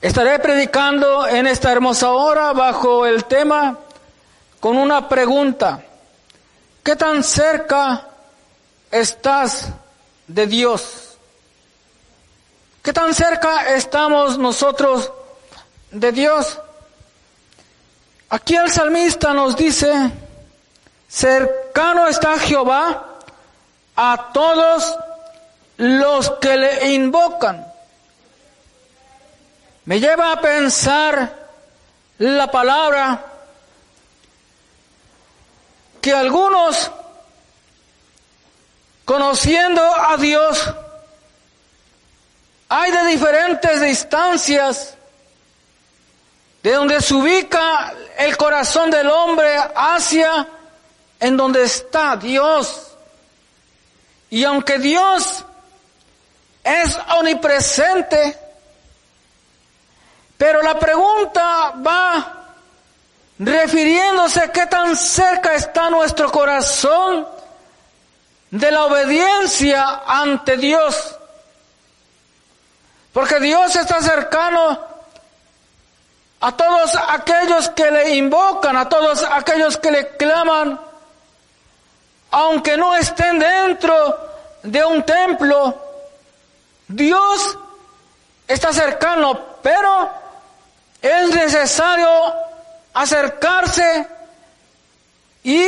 Estaré predicando en esta hermosa hora bajo el tema con una pregunta. ¿Qué tan cerca estás de Dios? ¿Qué tan cerca estamos nosotros de Dios? Aquí el salmista nos dice, cercano está Jehová a todos los que le invocan. Me lleva a pensar la palabra que algunos, conociendo a Dios, hay de diferentes distancias de donde se ubica el corazón del hombre hacia en donde está Dios. Y aunque Dios es omnipresente, pero la pregunta va refiriéndose a qué tan cerca está nuestro corazón de la obediencia ante Dios. Porque Dios está cercano a todos aquellos que le invocan, a todos aquellos que le claman, aunque no estén dentro de un templo, Dios está cercano, pero es necesario acercarse y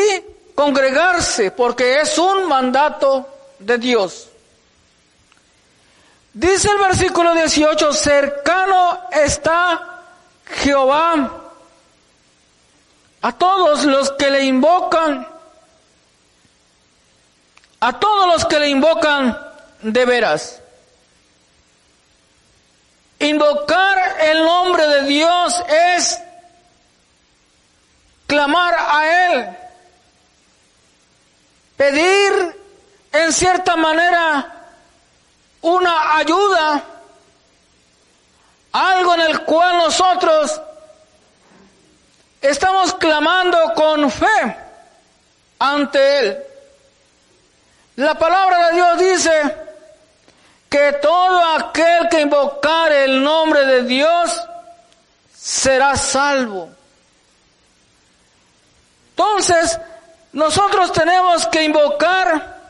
congregarse, porque es un mandato de Dios. Dice el versículo 18, cercano está Jehová a todos los que le invocan, a todos los que le invocan de veras. Invocar el nombre de Dios es clamar a Él, pedir en cierta manera una ayuda, algo en el cual nosotros estamos clamando con fe ante Él. La palabra de Dios dice que todo aquel que invocar el nombre de Dios será salvo. Entonces, nosotros tenemos que invocar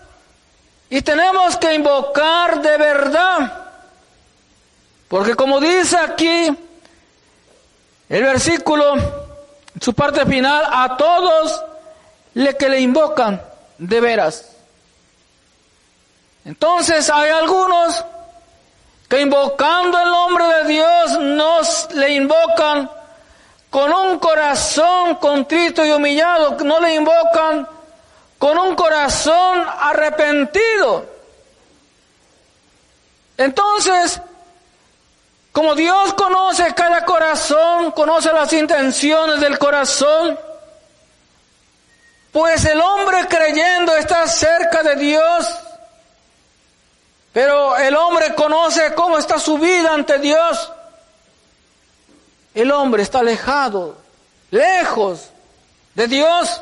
y tenemos que invocar de verdad. Porque como dice aquí el versículo, su parte final, a todos le que le invocan de veras. Entonces hay algunos que invocando el nombre de Dios nos le invocan con un corazón contrito y humillado, no le invocan con un corazón arrepentido. Entonces, como Dios conoce cada corazón, conoce las intenciones del corazón, pues el hombre creyendo está cerca de Dios, pero el hombre conoce cómo está su vida ante Dios. El hombre está alejado, lejos de Dios.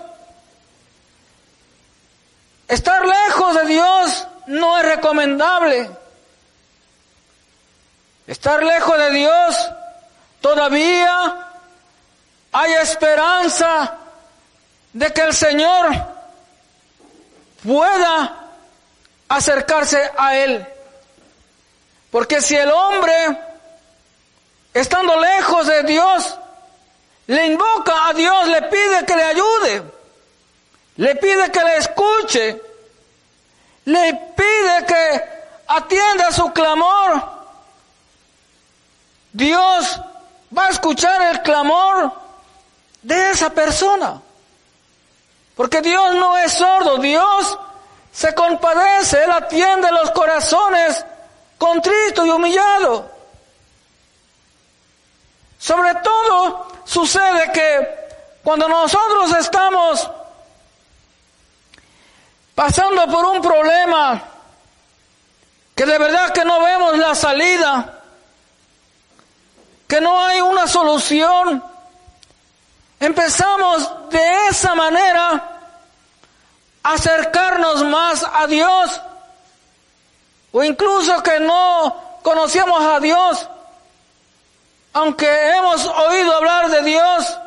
Estar lejos de Dios no es recomendable. Estar lejos de Dios todavía hay esperanza de que el Señor pueda acercarse a Él. Porque si el hombre estando lejos de Dios, le invoca a Dios, le pide que le ayude, le pide que le escuche, le pide que atienda su clamor. Dios va a escuchar el clamor de esa persona. Porque Dios no es sordo, Dios se compadece, Él atiende los corazones contritos y humillados. Sobre todo sucede que cuando nosotros estamos pasando por un problema que de verdad que no vemos la salida, que no hay una solución, empezamos de esa manera acercarnos más a Dios, o incluso que no conocíamos a Dios, aunque hemos oído hablar de Dios,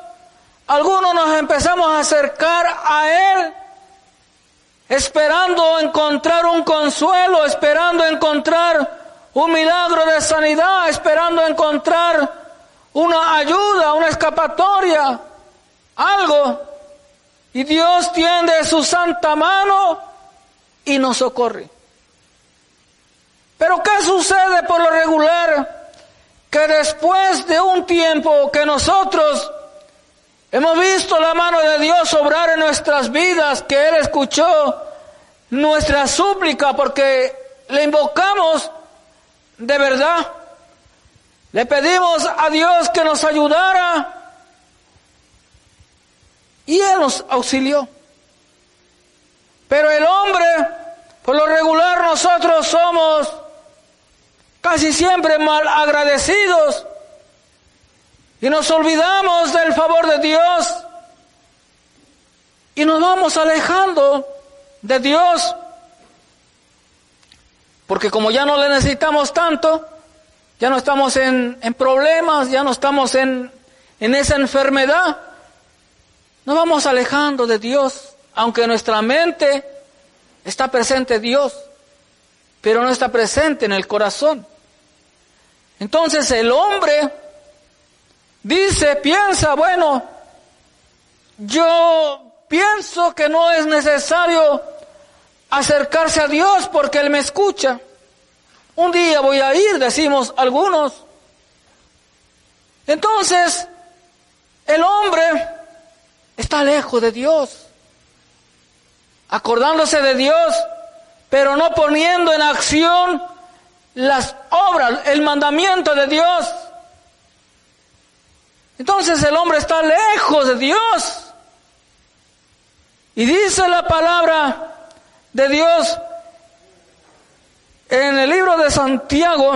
algunos nos empezamos a acercar a Él esperando encontrar un consuelo, esperando encontrar un milagro de sanidad, esperando encontrar una ayuda, una escapatoria, algo. Y Dios tiende su santa mano y nos socorre. Pero ¿qué sucede por lo regular? Que después de un tiempo que nosotros hemos visto la mano de Dios obrar en nuestras vidas, que Él escuchó nuestra súplica porque le invocamos de verdad, le pedimos a Dios que nos ayudara y Él nos auxilió. Pero el hombre, por lo regular nosotros somos casi siempre mal agradecidos y nos olvidamos del favor de Dios y nos vamos alejando de Dios. Porque como ya no le necesitamos tanto, ya no estamos en, en problemas, ya no estamos en, en esa enfermedad, nos vamos alejando de Dios, aunque nuestra mente está presente Dios, pero no está presente en el corazón. Entonces el hombre dice, piensa, bueno, yo pienso que no es necesario acercarse a Dios porque Él me escucha. Un día voy a ir, decimos algunos. Entonces, el hombre está lejos de Dios, acordándose de Dios, pero no poniendo en acción las obras, el mandamiento de Dios. Entonces el hombre está lejos de Dios. Y dice la palabra de Dios en el libro de Santiago,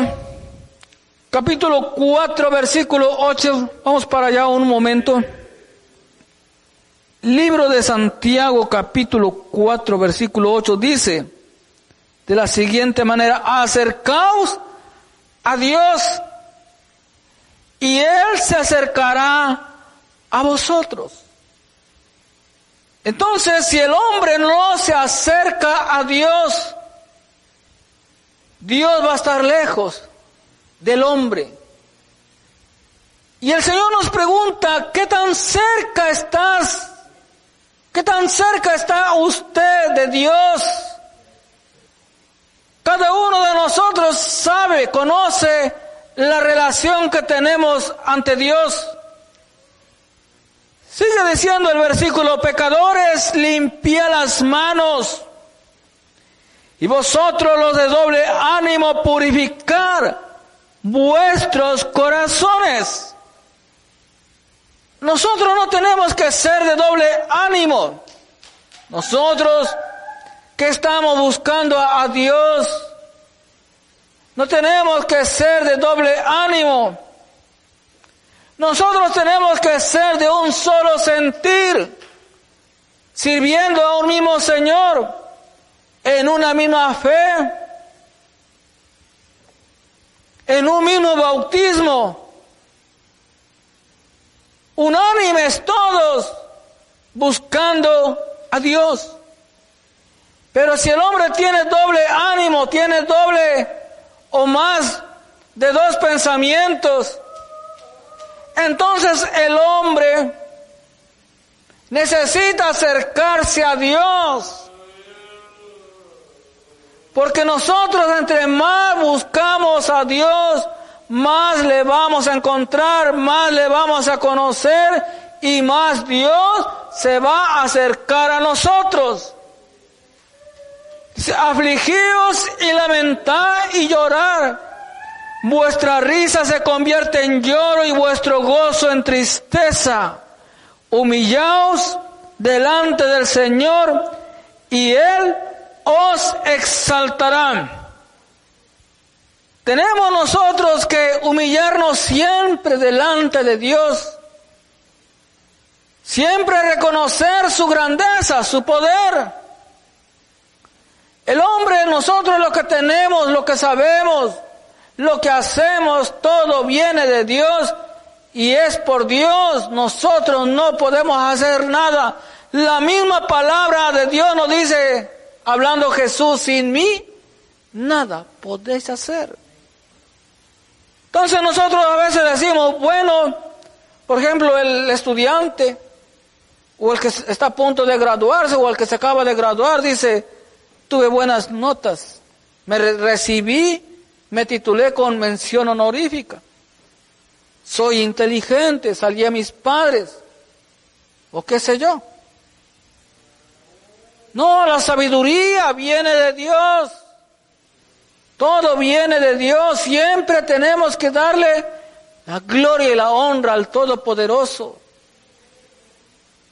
capítulo 4, versículo 8. Vamos para allá un momento. Libro de Santiago, capítulo 4, versículo 8, dice de la siguiente manera, acercaos a Dios y Él se acercará a vosotros. Entonces, si el hombre no se acerca a Dios, Dios va a estar lejos del hombre. Y el Señor nos pregunta, ¿qué tan cerca estás ¿Qué tan cerca está usted de Dios? Cada uno de nosotros sabe, conoce la relación que tenemos ante Dios. Sigue diciendo el versículo, pecadores, limpia las manos. Y vosotros los de doble ánimo, purificar vuestros corazones. Nosotros no tenemos que ser de doble ánimo. Nosotros que estamos buscando a, Dios, no tenemos que ser de doble ánimo. Nosotros tenemos que ser de un solo sentir, sirviendo a un mismo Señor, en una misma fe, en un mismo bautismo unánimes todos buscando a Dios. Pero si el hombre tiene doble ánimo, tiene doble o más de dos pensamientos, entonces el hombre necesita acercarse a Dios. Porque nosotros entre más buscamos a Dios, más le vamos a encontrar, más le vamos a conocer y más Dios se va a acercar a nosotros. Afligíos y lamentad y llorar. Vuestra risa se convierte en lloro y vuestro gozo en tristeza. Humillaos delante del Señor y Él os exaltará. Tenemos nosotros que humillarnos siempre delante de Dios. Siempre reconocer su grandeza, su poder. El hombre, nosotros lo que tenemos, lo que sabemos, lo que hacemos, todo viene de Dios y es por Dios. Nosotros no podemos hacer nada. La misma palabra de Dios nos dice, hablando Jesús, sin mí, nada podéis hacer. Entonces nosotros a veces decimos, bueno, por ejemplo, el estudiante o el que está a punto de graduarse o el que se acaba de graduar dice, tuve buenas notas, me recibí, me titulé con mención honorífica, soy inteligente, salí a mis padres, o qué sé yo. No, la sabiduría viene de Dios. Todo viene de Dios. Siempre tenemos que darle la gloria y la honra al Todopoderoso.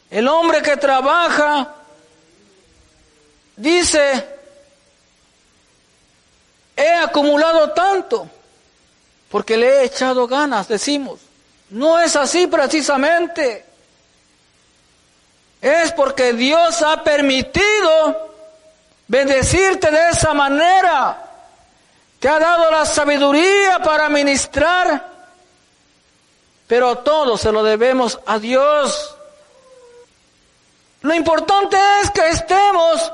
El hombre que trabaja dice, he acumulado tanto porque le he echado ganas, decimos. No es así precisamente. Es porque Dios ha permitido bendecirte de esa manera. Te ha dado la sabiduría para ministrar, pero todo se lo debemos a Dios. Lo importante es que estemos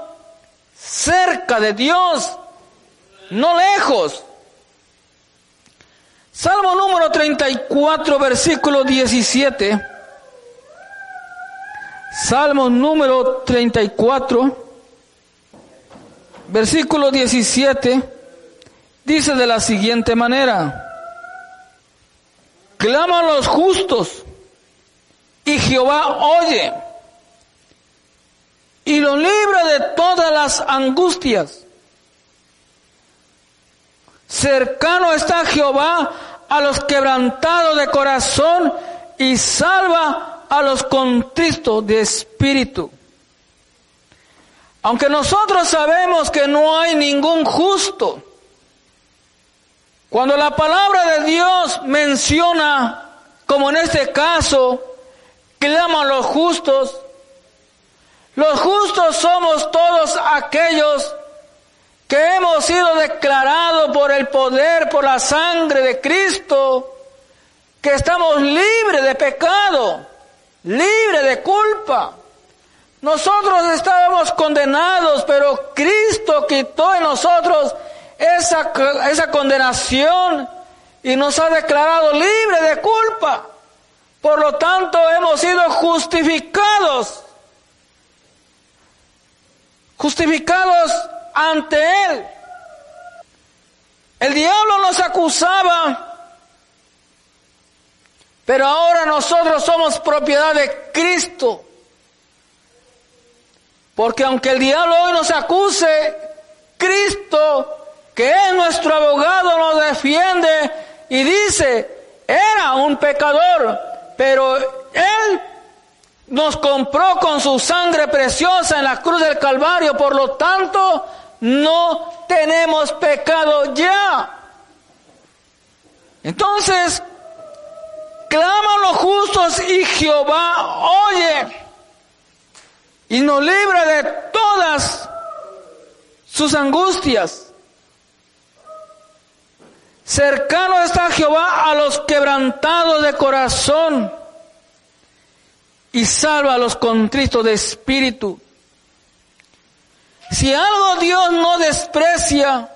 cerca de Dios, no lejos. Salmo número 34, versículo 17. Salmo número 34, versículo 17, dice de la siguiente manera, claman los justos y Jehová oye y lo libra de todas las angustias. Cercano está Jehová a los quebrantados de corazón y salva a los contristos de espíritu. Aunque nosotros sabemos que no hay ningún justo, cuando la palabra de Dios menciona, como en este caso, claman los justos, los justos somos todos aquellos que hemos sido declarados por el poder, por la sangre de Cristo, que estamos libres de pecado, libres de culpa. Nosotros estábamos condenados, pero Cristo quitó en nosotros esa, esa condenación y nos ha declarado libres de culpa. Por lo tanto, hemos sido justificados justificados ante Él. El diablo nos acusaba, pero ahora nosotros somos propiedad de Cristo. Porque aunque el diablo hoy nos acuse, Cristo, que es nuestro abogado, nos defiende y dice, era un pecador, pero Él nos compró con su sangre preciosa en la cruz del Calvario, por lo tanto, no tenemos pecado ya. Entonces, claman los justos y Jehová oye y nos libra de todas sus angustias. Cercano está Jehová a los quebrantados de corazón y salva a los contritos de espíritu. Si algo Dios no desprecia,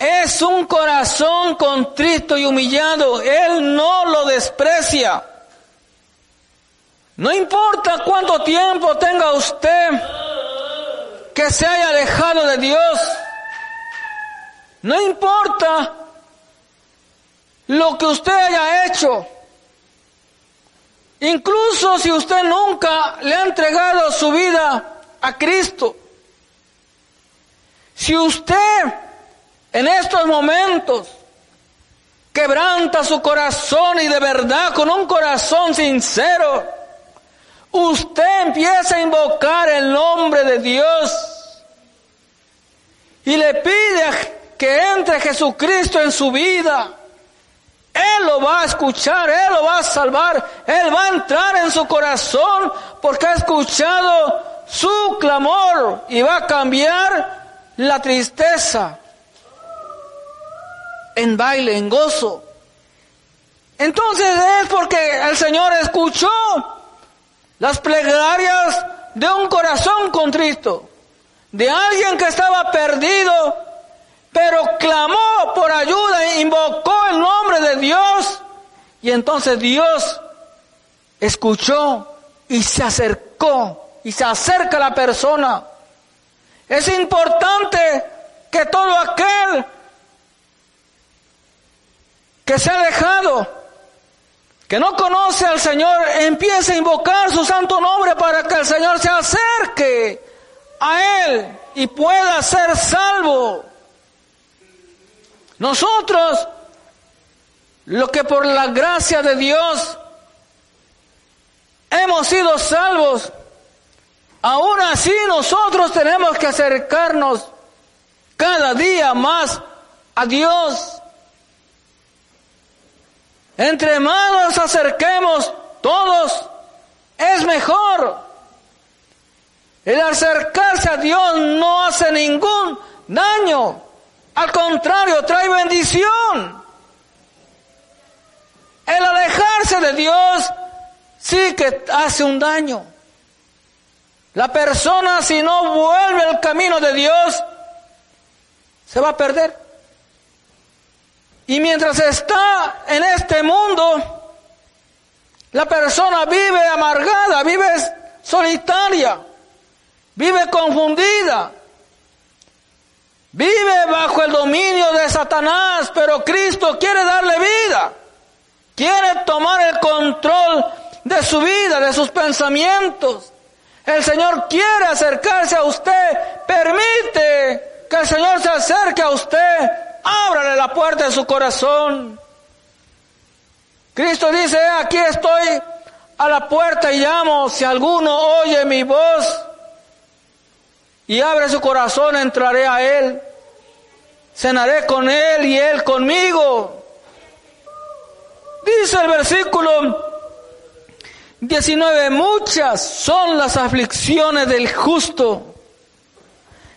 es un corazón contrito y humillado. Él no lo desprecia. No importa cuánto tiempo tenga usted que se haya alejado de Dios. No importa lo que usted haya hecho. Incluso si usted nunca le ha entregado su vida a Cristo, si usted en estos momentos quebranta su corazón y de verdad con un corazón sincero, usted empieza a invocar el nombre de Dios y le pide que entre Jesucristo en su vida él lo va a escuchar, Él lo va a salvar, Él va a entrar en su corazón porque ha escuchado su clamor y va a cambiar la tristeza. en baile, en gozo. Entonces es porque el Señor escuchó las plegarias de un corazón contrito, de alguien que estaba perdido, pero clamó por ayuda, invocó el nombre de Dios, y entonces Dios escuchó y se acercó, y se acerca a la persona. Es importante que todo aquel que se ha dejado, que no conoce al Señor, empiece a invocar su santo nombre para que el Señor se acerque a Él y pueda ser salvo. Nosotros, lo que por la gracia de Dios hemos sido salvos, aún así nosotros tenemos que acercarnos cada día más a Dios. Entre más acerquemos todos, es mejor. El acercarse a Dios no hace ningún daño. Al contrario, trae bendición. El alejarse de Dios sí que hace un daño. La persona si no vuelve al camino de Dios, se va a perder. Y mientras está en este mundo, la persona vive amargada, vive solitaria, vive confundida, vive bajo el dominio de Satanás, pero Cristo quiere darle vida, quiere tomar el control de su vida, de sus pensamientos. El Señor quiere acercarse a usted, permite que el Señor se acerque a usted, ábrale la puerta de su corazón. Cristo dice, aquí estoy a la puerta y llamo, si alguno oye mi voz y abre su corazón, entraré a Él, cenaré con Él y Él conmigo. Dice el versículo 19. Muchas son las aflicciones del justo,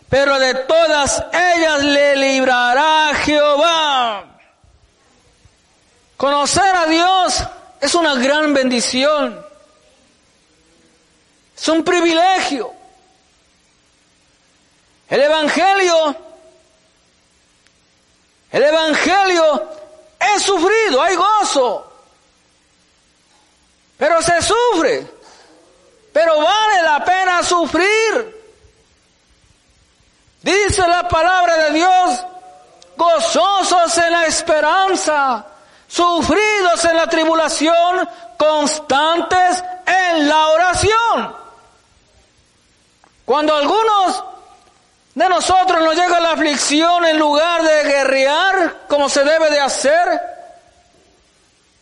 pero de todas ellas le librará Jehová. Conocer a Dios es una gran bendición. Es un privilegio. El Evangelio, el Evangelio es sufrido, hay gozo. Pero se sufre. Pero vale la pena sufrir. Dice la palabra de Dios, gozosos en la esperanza, sufridos en la tribulación, constantes en la oración. Cuando algunos de nosotros nos llega la aflicción en lugar de guerrear como se debe de hacer,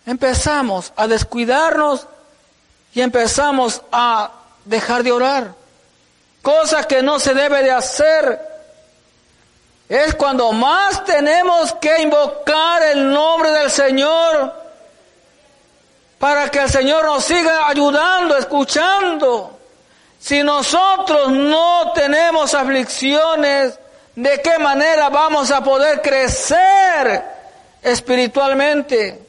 empezamos a descuidarnos y empezamos a dejar de orar. Cosa que no se debe de hacer. Es cuando más tenemos que invocar el nombre del Señor para que el Señor nos siga ayudando, escuchando. Si nosotros no tenemos aflicciones, ¿de qué manera vamos a poder crecer espiritualmente?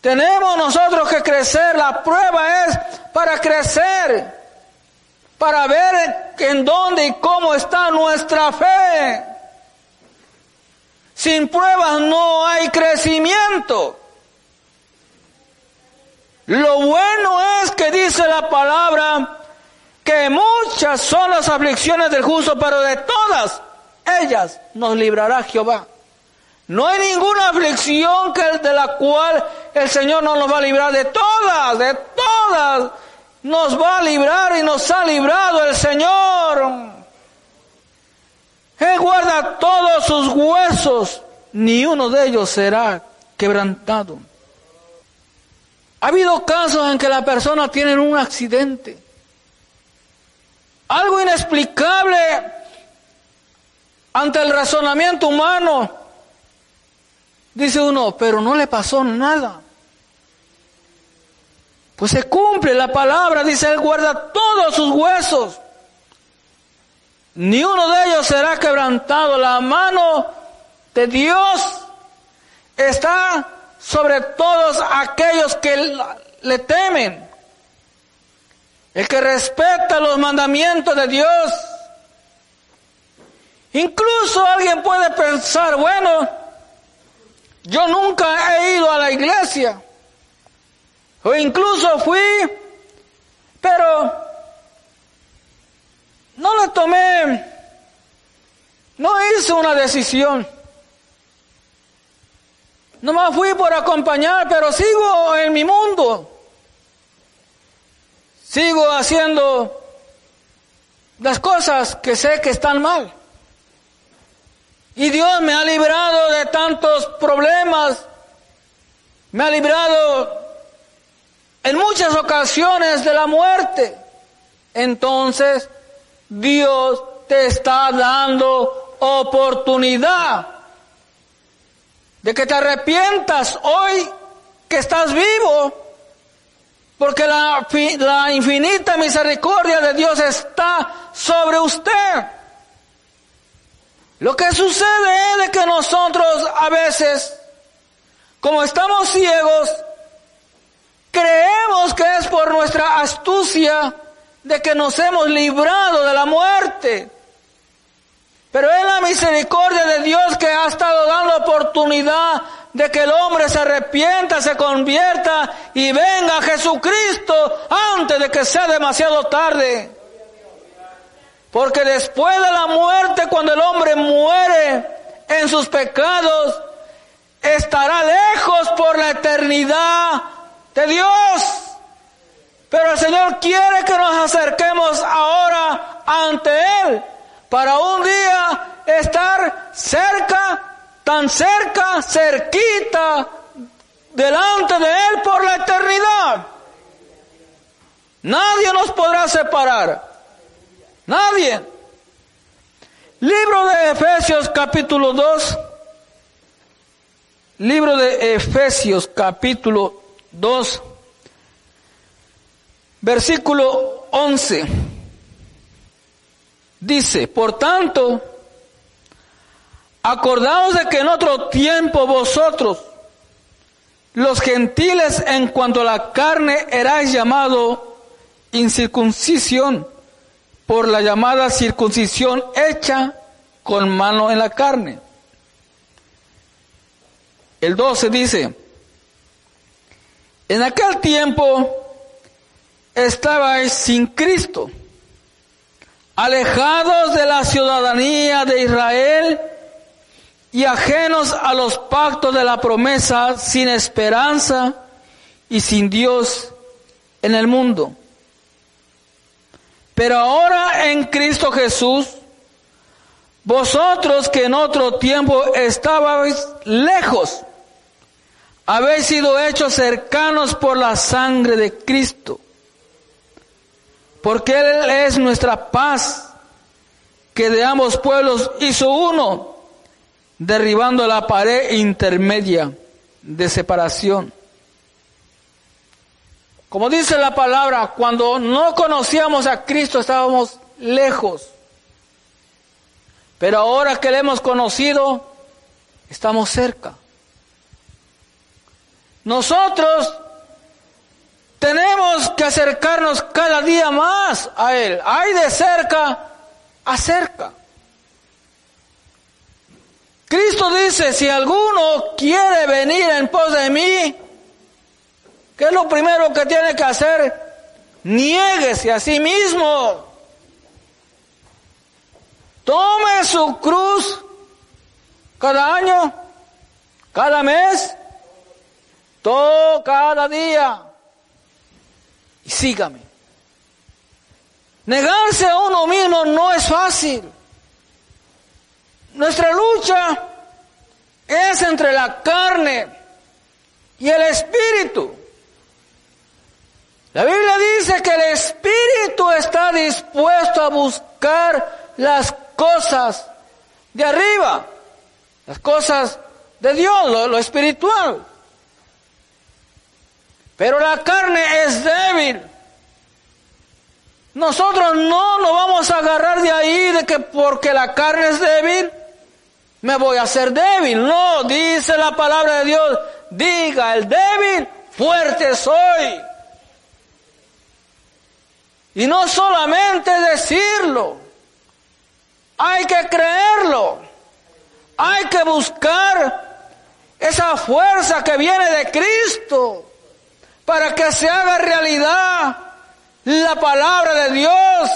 Tenemos nosotros que crecer, la prueba es para crecer, para ver en dónde y cómo está nuestra fe. Sin pruebas no hay crecimiento. Lo bueno es que dice la palabra que muchas son las aflicciones del justo, pero de todas ellas nos librará Jehová. No hay ninguna aflicción que de la cual el Señor no nos va a librar de todas, de todas. Nos va a librar y nos ha librado el Señor. Él guarda todos sus huesos, ni uno de ellos será quebrantado. Ha habido casos en que la persona tiene un accidente. Algo inexplicable ante el razonamiento humano Dice uno, pero no le pasó nada. Pues se cumple la palabra, dice Él guarda todos sus huesos. Ni uno de ellos será quebrantado. La mano de Dios está sobre todos aquellos que le temen. El que respeta los mandamientos de Dios. Incluso alguien puede pensar, bueno, yo nunca he ido a la iglesia. O incluso fui, pero no le tomé, no hice una decisión. No me fui por acompañar, pero sigo en mi mundo. Sigo haciendo las cosas que sé que están mal. Y Dios me ha librado de tantos problemas. Me ha librado en muchas ocasiones de la muerte. Entonces, Dios te está dando oportunidad de que te arrepientas hoy que estás vivo, porque la, infinita misericordia de Dios está sobre usted. Lo que sucede es que nosotros a veces, como estamos ciegos, creemos que es por nuestra astucia de que nos hemos librado de la muerte. Pero es la misericordia de Dios que ha estado dando oportunidad de que el hombre se arrepienta, se convierta y venga a Jesucristo antes de que sea demasiado tarde. Porque después de la muerte, cuando el hombre muere en sus pecados, estará lejos por la eternidad de Dios. Pero el Señor quiere que nos acerquemos ahora ante Él para un día estar cerca, tan cerca, cerquita, delante de Él por la eternidad. Nadie nos podrá separar. Nadie. Libro de Efesios capítulo 2. Libro de Efesios capítulo 2. Versículo 11. Dice, por tanto, acordaos de que en otro tiempo vosotros, los gentiles en cuanto a la carne, erais llamado incircuncisión por la llamada circuncisión hecha con mano en la carne. El 12 dice, en aquel tiempo estabais sin Cristo alejados de la ciudadanía de Israel y ajenos a los pactos de la promesa, sin esperanza y sin Dios en el mundo. Pero ahora en Cristo Jesús, vosotros que en otro tiempo estabais lejos, habéis sido hechos cercanos por la sangre de Cristo porque Él es nuestra paz, que de ambos pueblos hizo uno, derribando la pared intermedia de separación. Como dice la palabra, cuando no conocíamos a Cristo estábamos lejos, pero ahora que le hemos conocido, estamos cerca. Nosotros tenemos que acercarnos cada día más a Él. Hay de cerca a cerca. Cristo dice, si alguno quiere venir en pos de mí, ¿qué es lo primero que tiene que hacer? Niéguese a sí mismo. Tome su cruz cada año, cada mes, todo cada día y sígame. Negarse a uno mismo no es fácil. Nuestra lucha es entre la carne y el espíritu. La Biblia dice que el espíritu está dispuesto a buscar las cosas de arriba, las cosas de Dios, lo, lo espiritual. Pero la carne es débil. Nosotros no nos vamos a agarrar de ahí de que porque la carne es débil, me voy a hacer débil. No, dice la palabra de Dios, diga el débil, fuerte soy. Y no solamente decirlo, hay que creerlo, hay que buscar esa fuerza que viene de Cristo para que se haga realidad la palabra de Dios.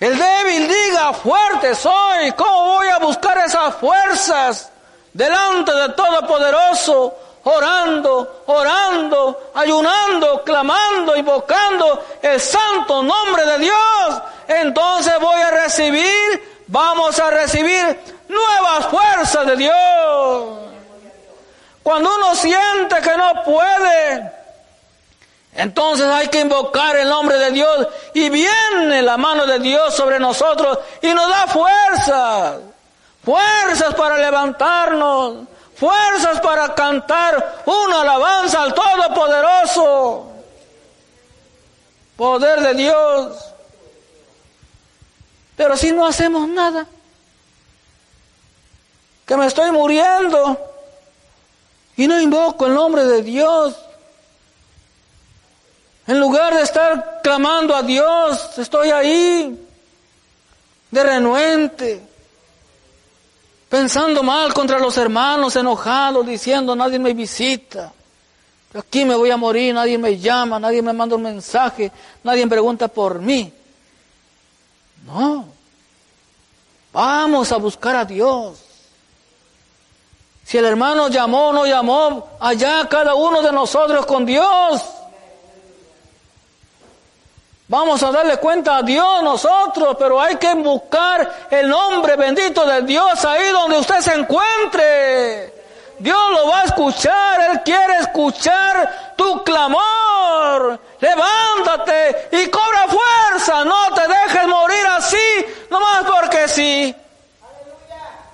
El débil diga, fuerte soy, ¿cómo voy a buscar esas fuerzas delante de Todopoderoso? Orando, orando, ayunando, clamando, invocando el santo nombre de Dios. Entonces voy a recibir, vamos a recibir nuevas fuerzas de Dios. Cuando uno siente que no puede, entonces hay que invocar el nombre de Dios y viene la mano de Dios sobre nosotros y nos da fuerzas, fuerzas para levantarnos, fuerzas para cantar una alabanza al Todopoderoso. Poder de Dios. Pero si no hacemos nada, que me estoy muriendo y no invoco el nombre de Dios, en lugar de estar clamando a Dios, estoy ahí de renuente, pensando mal contra los hermanos, enojado, diciendo nadie me visita. Aquí me voy a morir, nadie me llama, nadie me manda un mensaje, nadie me pregunta por mí. No. Vamos a buscar a Dios. Si el hermano llamó o no llamó, allá cada uno de nosotros con Dios. Vamos a darle cuenta a Dios nosotros, pero hay que buscar el nombre bendito de Dios ahí donde usted se encuentre. Dios lo va a escuchar, Él quiere escuchar tu clamor. Levántate y cobra fuerza, no te dejes morir así, nomás porque sí.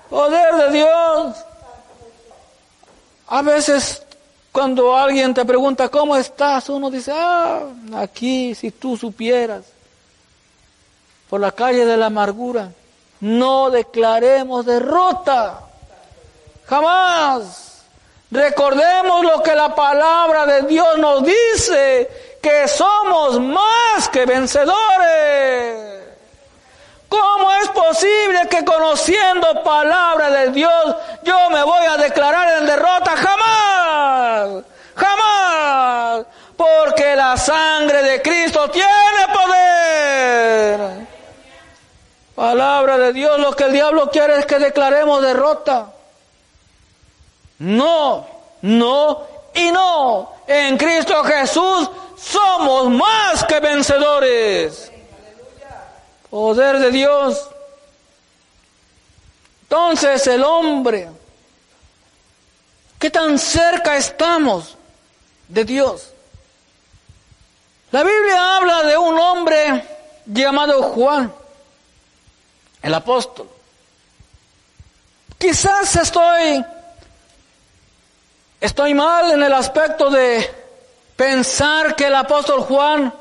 Poder de Dios. A veces cuando alguien te pregunta cómo estás, uno dice, ah, aquí, si tú supieras, por la calle de la amargura, no declaremos derrota. Jamás. Recordemos lo que la palabra de Dios nos dice, que somos más que vencedores. ¿Cómo es posible que conociendo palabra de Dios yo me voy a declarar en derrota? Jamás, jamás, porque la sangre de Cristo tiene poder. Palabra de Dios, lo que el diablo quiere es que declaremos derrota. No, no y no. En Cristo Jesús somos más que vencedores. Poder de Dios. Entonces el hombre, ¿qué tan cerca estamos de Dios? La Biblia habla de un hombre llamado Juan, el apóstol. Quizás estoy, estoy mal en el aspecto de pensar que el apóstol Juan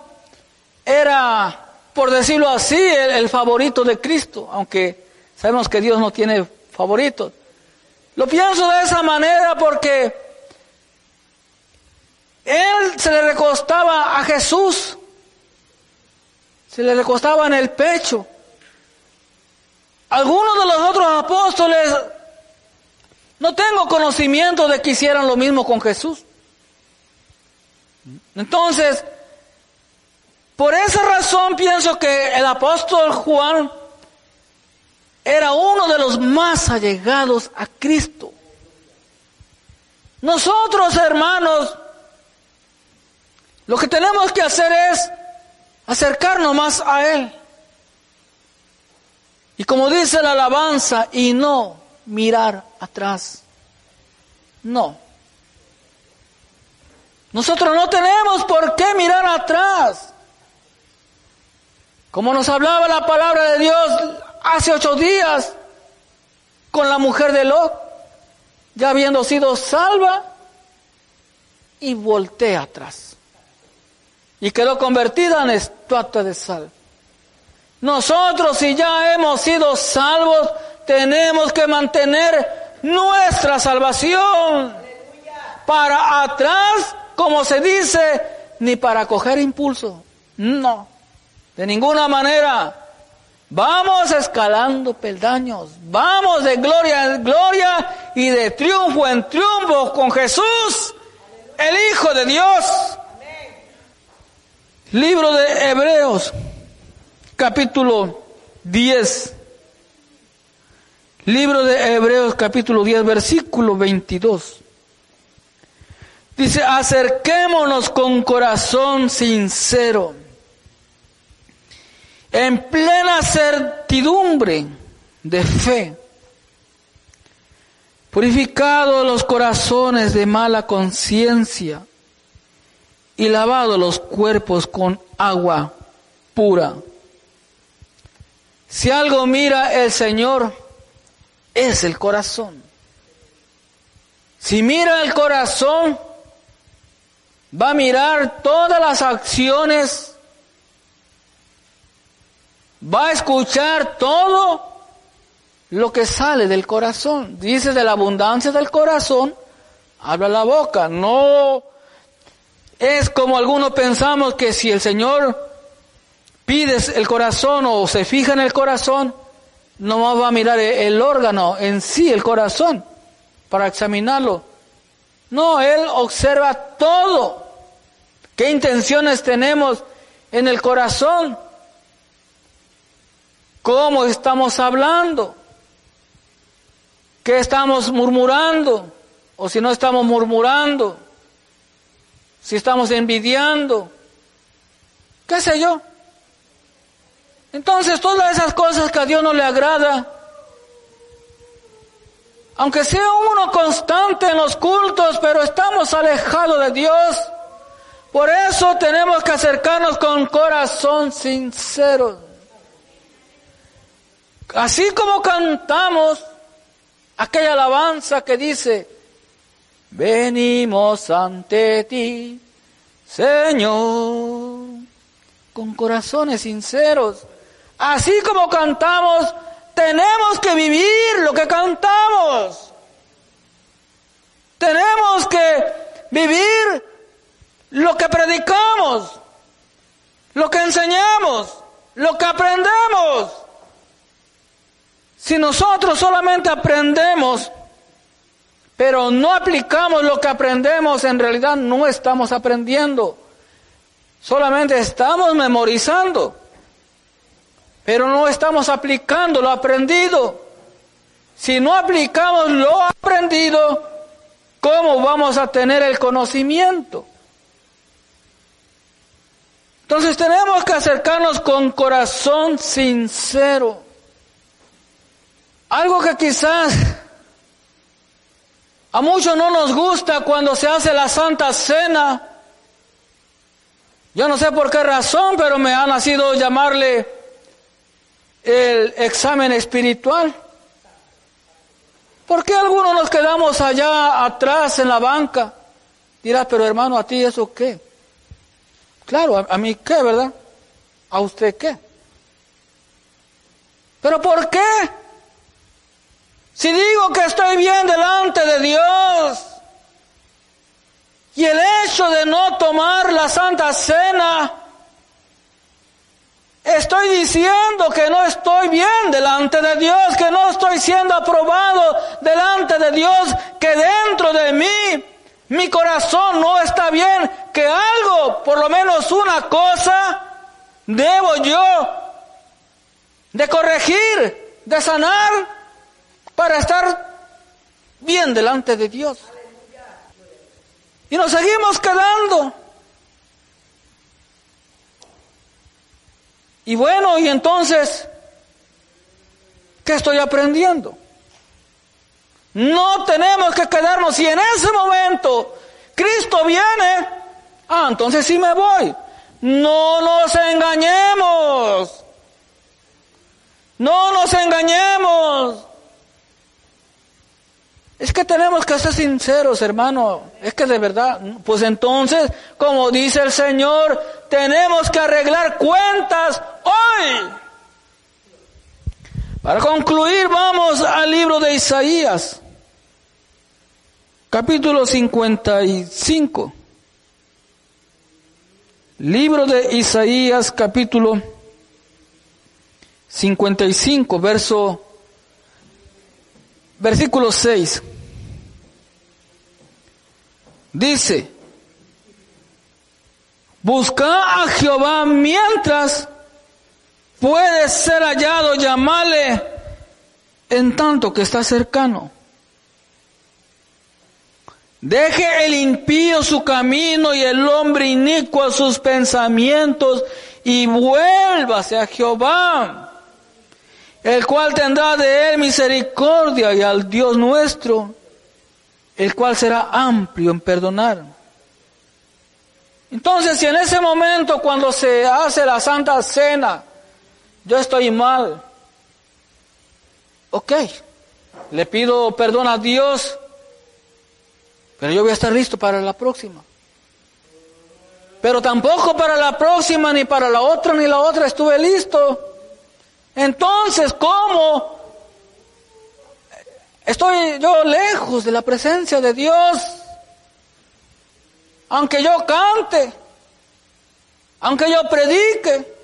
era por decirlo así, el, favorito de Cristo, aunque sabemos que Dios no tiene favoritos. Lo pienso de esa manera porque él se le recostaba a Jesús, se le recostaba en el pecho. Algunos de los otros apóstoles no tengo conocimiento de que hicieran lo mismo con Jesús. Entonces, por esa razón pienso que el apóstol Juan era uno de los más allegados a Cristo. Nosotros, hermanos, lo que tenemos que hacer es acercarnos más a Él. Y como dice la alabanza, y no mirar atrás. No. Nosotros no tenemos por qué mirar atrás. Como nos hablaba la palabra de Dios hace ocho días con la mujer de Lot, ya habiendo sido salva, y voltea atrás. Y quedó convertida en estatua de sal. Nosotros, si ya hemos sido salvos, tenemos que mantener nuestra salvación. Para atrás, como se dice, ni para coger impulso. No, de ninguna manera. Vamos escalando peldaños, vamos de gloria en gloria y de triunfo en triunfo con Jesús, el Hijo de Dios. Libro de Hebreos, capítulo 10. Libro de Hebreos, capítulo 10, versículo 22. Dice, acerquémonos con corazón sincero, en plena certidumbre de fe, purificados los corazones de mala conciencia y lavados los cuerpos con agua pura. Si algo mira el Señor, es el corazón. Si mira el corazón, va a mirar todas las acciones, va a escuchar todo lo que sale del corazón. Dice de la abundancia del corazón, habla la boca. No es como algunos pensamos que si el Señor pide el corazón o se fija en el corazón, no va a mirar el órgano en sí, el corazón, para examinarlo. No, Él observa todo. ¿Qué intenciones tenemos en el corazón? ¿Cómo estamos hablando? ¿Qué estamos murmurando? O si no estamos murmurando, si estamos envidiando, qué sé yo. Entonces todas esas cosas que a Dios no le agrada, aunque sea uno constante en los cultos, pero estamos alejados de Dios. Por eso tenemos que acercarnos con corazón sincero. Así como cantamos aquella alabanza que dice, venimos ante ti, Señor, con corazones sinceros. Así como cantamos, tenemos que vivir lo que cantamos. Tenemos que vivir lo que predicamos, lo que enseñamos, lo que aprendemos. Si nosotros solamente aprendemos, pero no aplicamos lo que aprendemos, en realidad no estamos aprendiendo. Solamente estamos memorizando pero no estamos aplicando lo aprendido. Si no aplicamos lo aprendido, ¿cómo vamos a tener el conocimiento? Entonces tenemos que acercarnos con corazón sincero. Algo que quizás a muchos no nos gusta cuando se hace la Santa Cena. Yo no sé por qué razón, pero me ha nacido llamarle el examen espiritual? ¿Por qué algunos nos quedamos allá atrás en la banca? Dirás, pero hermano, ¿a ti eso qué? Claro, a, mí qué, ¿verdad? ¿A usted qué? ¿Pero por qué? Si digo que estoy bien delante de Dios y el hecho de no tomar la Santa Cena Estoy diciendo que no estoy bien delante de Dios, que no estoy siendo aprobado delante de Dios, que dentro de mí mi corazón no está bien, que algo, por lo menos una cosa, debo yo de corregir, de sanar, para estar bien delante de Dios. Y nos seguimos quedando Y bueno, y entonces, ¿qué estoy aprendiendo? No tenemos que quedarnos. Si en ese momento Cristo viene, ah, entonces sí me voy. No nos engañemos. No nos engañemos. Es que tenemos que ser sinceros, hermano. Es que de verdad, pues entonces, como dice el Señor, tenemos que arreglar cuentas hoy. Para concluir, vamos al libro de Isaías, capítulo 55. Libro de Isaías, capítulo 55, verso, versículo 6. Dice, busca a Jehová mientras puede ser hallado, llamarle en tanto que está cercano. Deje el impío su camino y el hombre inicuo sus pensamientos y vuélvase a Jehová, el cual tendrá de él misericordia y al Dios nuestro, el cual será amplio en perdonar. Entonces, si en ese momento cuando se hace la Santa Cena, yo estoy mal, ok, le pido perdón a Dios, pero yo voy a estar listo para la próxima. Pero tampoco para la próxima, ni para la otra, ni la otra estuve listo. Entonces, ¿cómo? Estoy yo lejos de la presencia de Dios. Aunque yo cante, aunque yo predique,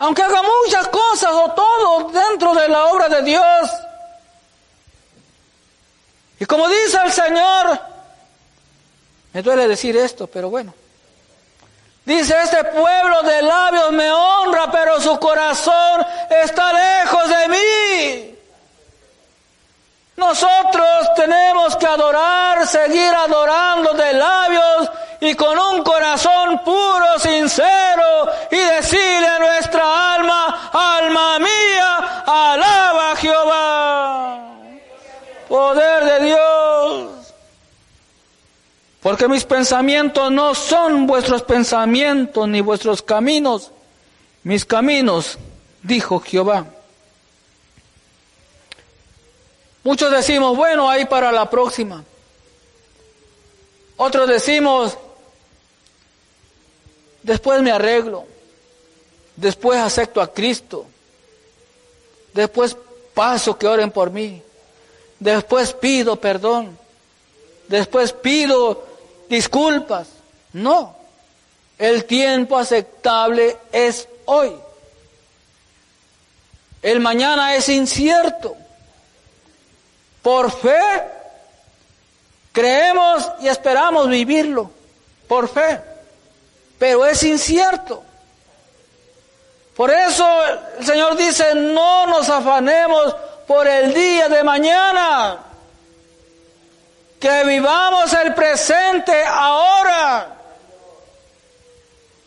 aunque haga muchas cosas o todo dentro de la obra de Dios. Y como dice el Señor, me duele decir esto, pero bueno. Dice, este pueblo de labios me honra, pero su corazón está lejos de mí. Nosotros tenemos que adorar, seguir adorando de labios y con un corazón puro, sincero y decirle a nuestra alma, alma mía, alaba a Jehová. Poder de Dios. Porque mis pensamientos no son vuestros pensamientos ni vuestros caminos. Mis caminos, dijo Jehová. Muchos decimos, bueno, ahí para la próxima. Otros decimos, después me arreglo, después acepto a Cristo, después paso que oren por mí, después pido perdón, después pido disculpas. No, el tiempo aceptable es hoy. El mañana es incierto. Por fe, creemos y esperamos vivirlo, por fe, pero es incierto. Por eso el Señor dice, no nos afanemos por el día de mañana, que vivamos el presente ahora.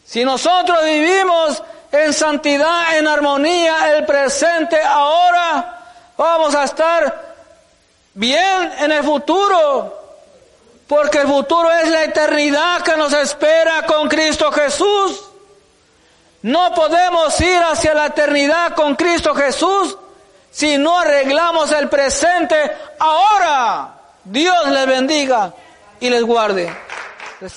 Si nosotros vivimos en santidad, en armonía, el presente ahora, vamos a estar bien en el futuro, porque el futuro es la eternidad que nos espera con Cristo Jesús. No podemos ir hacia la eternidad con Cristo Jesús si no arreglamos el presente ahora. Dios les bendiga y les guarde.